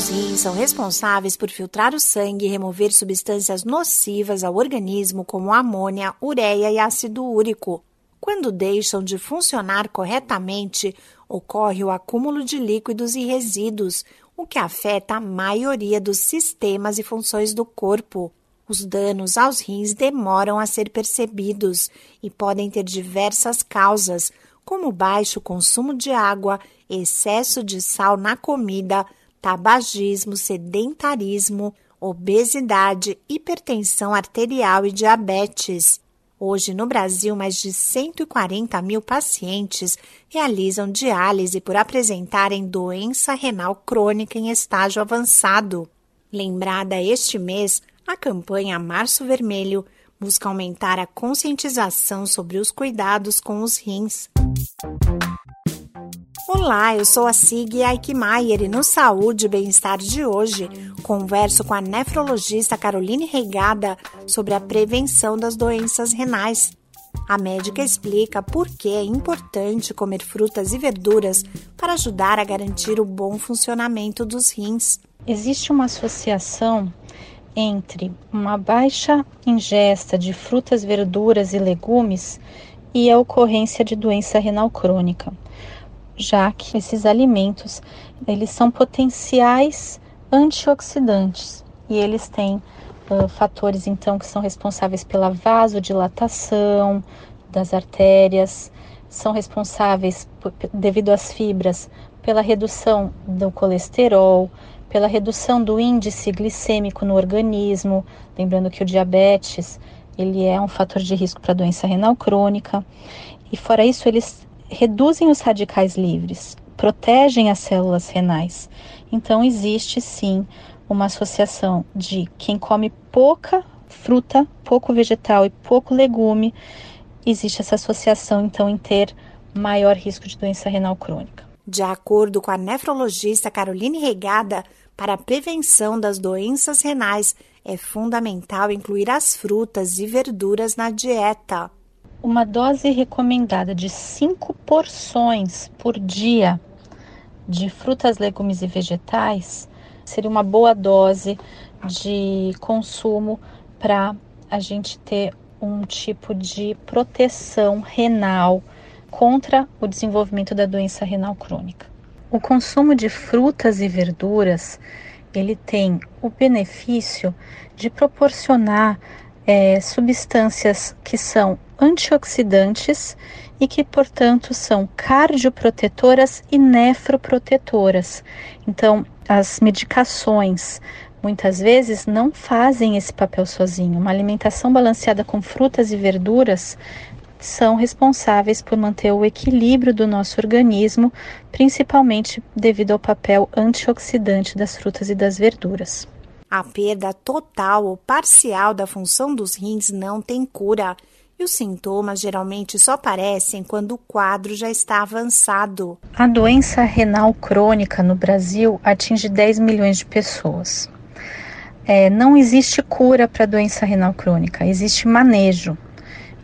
Os rins são responsáveis por filtrar o sangue e remover substâncias nocivas ao organismo, como amônia, ureia e ácido úrico. Quando deixam de funcionar corretamente, ocorre o acúmulo de líquidos e resíduos, o que afeta a maioria dos sistemas e funções do corpo. Os danos aos rins demoram a ser percebidos e podem ter diversas causas, como baixo consumo de água, excesso de sal na comida, tabagismo, sedentarismo, obesidade, hipertensão arterial e diabetes. Hoje, no Brasil, mais de 140 mil pacientes realizam diálise por apresentarem doença renal crônica em estágio avançado. Lembrada este mês, a campanha Março Vermelho busca aumentar a conscientização sobre os cuidados com os rins. Olá, eu sou a Sig Aikmaier e no Saúde e Bem-Estar de hoje converso com a nefrologista Caroline Reigada sobre a prevenção das doenças renais. A médica explica por que é importante comer frutas e verduras para ajudar a garantir o bom funcionamento dos rins. Existe uma associação entre uma baixa ingesta de frutas, verduras e legumes e a ocorrência de doença renal crônica já que esses alimentos eles são potenciais antioxidantes e eles têm uh, fatores então que são responsáveis pela vasodilatação das artérias, são responsáveis devido às fibras pela redução do colesterol, pela redução do índice glicêmico no organismo, lembrando que o diabetes ele é um fator de risco para doença renal crônica. E fora isso, eles reduzem os radicais livres, protegem as células renais. Então, existe sim uma associação de quem come pouca fruta, pouco vegetal e pouco legume, existe essa associação então em ter maior risco de doença renal crônica. De acordo com a nefrologista Caroline Regada, para a prevenção das doenças renais é fundamental incluir as frutas e verduras na dieta uma dose recomendada de 5 porções por dia de frutas, legumes e vegetais seria uma boa dose de consumo para a gente ter um tipo de proteção renal contra o desenvolvimento da doença renal crônica. O consumo de frutas e verduras ele tem o benefício de proporcionar é, substâncias que são antioxidantes e que, portanto, são cardioprotetoras e nefroprotetoras. Então, as medicações muitas vezes não fazem esse papel sozinho. Uma alimentação balanceada com frutas e verduras são responsáveis por manter o equilíbrio do nosso organismo, principalmente devido ao papel antioxidante das frutas e das verduras. A perda total ou parcial da função dos rins não tem cura e os sintomas geralmente só aparecem quando o quadro já está avançado. A doença renal crônica no Brasil atinge 10 milhões de pessoas. É, não existe cura para a doença renal crônica, existe manejo.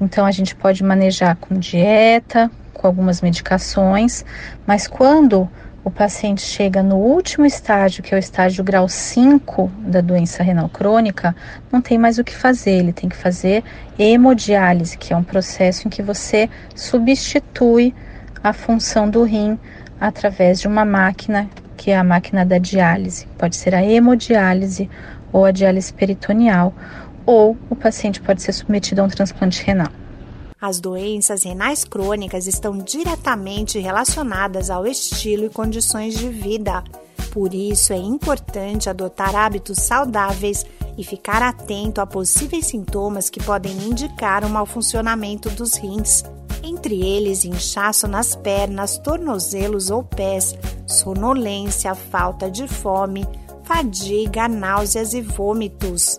Então a gente pode manejar com dieta, com algumas medicações, mas quando o paciente chega no último estágio, que é o estágio grau 5 da doença renal crônica, não tem mais o que fazer, ele tem que fazer hemodiálise, que é um processo em que você substitui a função do rim através de uma máquina, que é a máquina da diálise. Pode ser a hemodiálise ou a diálise peritoneal, ou o paciente pode ser submetido a um transplante renal. As doenças renais crônicas estão diretamente relacionadas ao estilo e condições de vida. Por isso, é importante adotar hábitos saudáveis e ficar atento a possíveis sintomas que podem indicar um mau funcionamento dos rins. Entre eles, inchaço nas pernas, tornozelos ou pés, sonolência, falta de fome, fadiga, náuseas e vômitos.